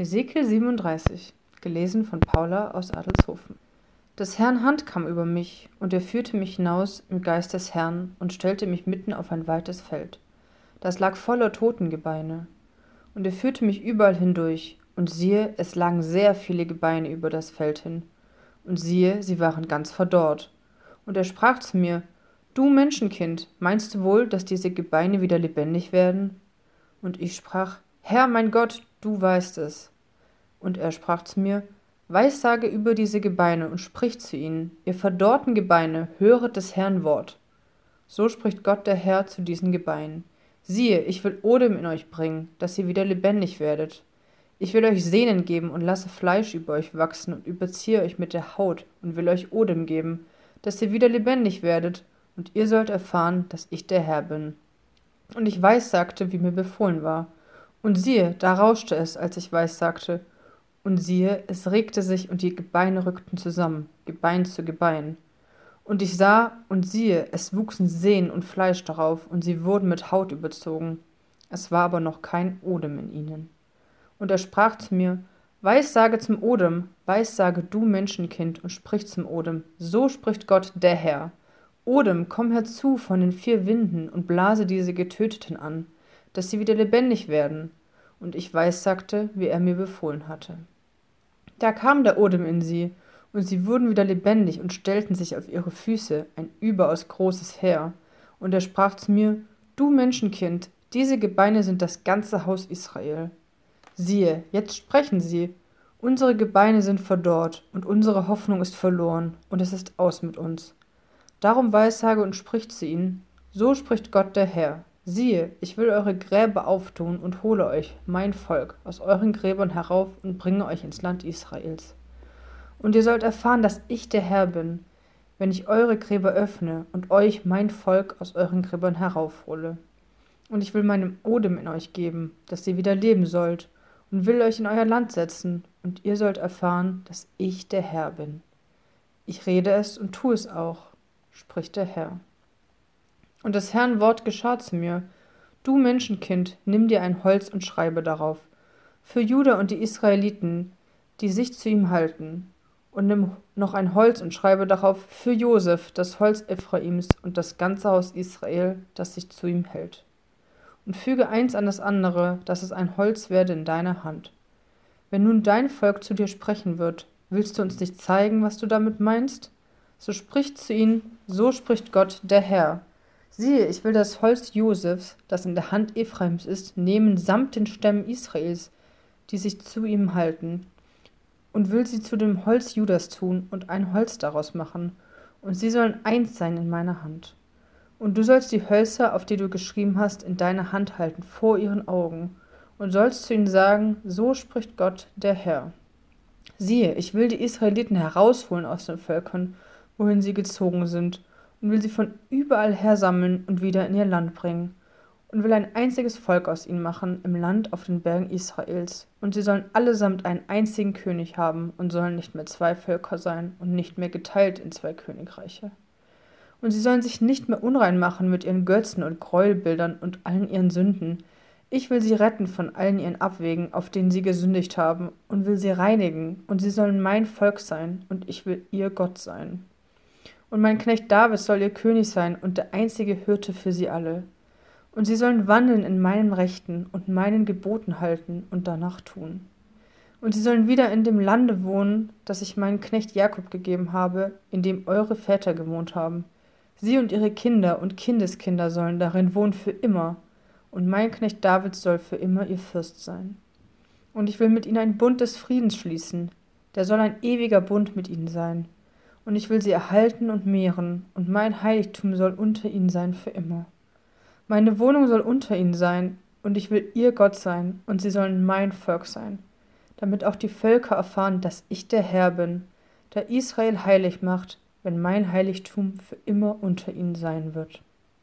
Hesekiel 37, gelesen von Paula aus Adelshofen. Des Herrn Hand kam über mich, und er führte mich hinaus im Geist des Herrn und stellte mich mitten auf ein weites Feld. Das lag voller Totengebeine. Und er führte mich überall hindurch, und siehe, es lagen sehr viele Gebeine über das Feld hin. Und siehe, sie waren ganz verdorrt. Und er sprach zu mir, Du Menschenkind, meinst du wohl, dass diese Gebeine wieder lebendig werden? Und ich sprach, Herr mein Gott, du weißt es. Und er sprach zu mir, Weissage über diese Gebeine und sprich zu ihnen, ihr verdorrten Gebeine, höret des Herrn Wort. So spricht Gott der Herr zu diesen Gebeinen. Siehe, ich will Odem in euch bringen, dass ihr wieder lebendig werdet. Ich will euch Sehnen geben und lasse Fleisch über euch wachsen und überziehe euch mit der Haut und will euch Odem geben, dass ihr wieder lebendig werdet, und ihr sollt erfahren, dass ich der Herr bin. Und ich weissagte, wie mir befohlen war. Und siehe, da rauschte es, als ich weissagte. Und siehe, es regte sich und die Gebeine rückten zusammen, Gebein zu Gebein. Und ich sah und siehe, es wuchsen Sehnen und Fleisch darauf, und sie wurden mit Haut überzogen. Es war aber noch kein Odem in ihnen. Und er sprach zu mir, Weissage zum Odem, weissage du Menschenkind, und sprich zum Odem, so spricht Gott der Herr. Odem, komm herzu von den vier Winden und blase diese Getöteten an, dass sie wieder lebendig werden. Und ich weissagte, wie er mir befohlen hatte. Da kam der Odem in sie, und sie wurden wieder lebendig und stellten sich auf ihre Füße, ein überaus großes Heer. Und er sprach zu mir, Du Menschenkind, diese Gebeine sind das ganze Haus Israel. Siehe, jetzt sprechen sie, unsere Gebeine sind verdorrt, und unsere Hoffnung ist verloren, und es ist aus mit uns. Darum weissage und spricht zu ihnen, so spricht Gott der Herr. Siehe, ich will eure Gräber auftun und hole euch, mein Volk, aus euren Gräbern herauf und bringe euch ins Land Israels. Und ihr sollt erfahren, dass ich der Herr bin, wenn ich eure Gräber öffne und euch, mein Volk, aus euren Gräbern heraufhole. Und ich will meinem Odem in euch geben, dass ihr wieder leben sollt, und will euch in euer Land setzen, und ihr sollt erfahren, dass ich der Herr bin. Ich rede es und tue es auch, spricht der Herr. Und des Herrn Wort geschah zu mir, Du Menschenkind, nimm dir ein Holz und schreibe darauf, für Juda und die Israeliten, die sich zu ihm halten, und nimm noch ein Holz und schreibe darauf für Josef, das Holz Ephraims und das ganze Haus Israel, das sich zu ihm hält. Und füge eins an das andere, dass es ein Holz werde in deiner Hand. Wenn nun dein Volk zu dir sprechen wird, willst du uns nicht zeigen, was du damit meinst? So spricht zu ihnen, so spricht Gott, der Herr. Siehe, ich will das Holz Josefs, das in der Hand Ephraims ist, nehmen samt den Stämmen Israels, die sich zu ihm halten, und will sie zu dem Holz Judas tun und ein Holz daraus machen, und sie sollen eins sein in meiner Hand. Und du sollst die Hölzer, auf die du geschrieben hast, in deine Hand halten, vor ihren Augen, und sollst zu ihnen sagen, so spricht Gott, der Herr. Siehe, ich will die Israeliten herausholen aus den Völkern, wohin sie gezogen sind, und will sie von überall her sammeln und wieder in ihr Land bringen, und will ein einziges Volk aus ihnen machen im Land auf den Bergen Israels, und sie sollen allesamt einen einzigen König haben und sollen nicht mehr zwei Völker sein und nicht mehr geteilt in zwei Königreiche. Und sie sollen sich nicht mehr unrein machen mit ihren Götzen und Gräuelbildern und allen ihren Sünden. Ich will sie retten von allen ihren Abwegen, auf denen sie gesündigt haben, und will sie reinigen, und sie sollen mein Volk sein, und ich will ihr Gott sein. Und mein Knecht David soll ihr König sein und der einzige Hirte für sie alle. Und sie sollen wandeln in meinen Rechten und meinen Geboten halten und danach tun. Und sie sollen wieder in dem Lande wohnen, das ich meinen Knecht Jakob gegeben habe, in dem eure Väter gewohnt haben. Sie und ihre Kinder und Kindeskinder sollen darin wohnen für immer, und mein Knecht David soll für immer ihr Fürst sein. Und ich will mit ihnen einen Bund des Friedens schließen, der soll ein ewiger Bund mit ihnen sein und ich will sie erhalten und mehren, und mein Heiligtum soll unter ihnen sein für immer. Meine Wohnung soll unter ihnen sein, und ich will ihr Gott sein, und sie sollen mein Volk sein, damit auch die Völker erfahren, dass ich der Herr bin, der Israel heilig macht, wenn mein Heiligtum für immer unter ihnen sein wird.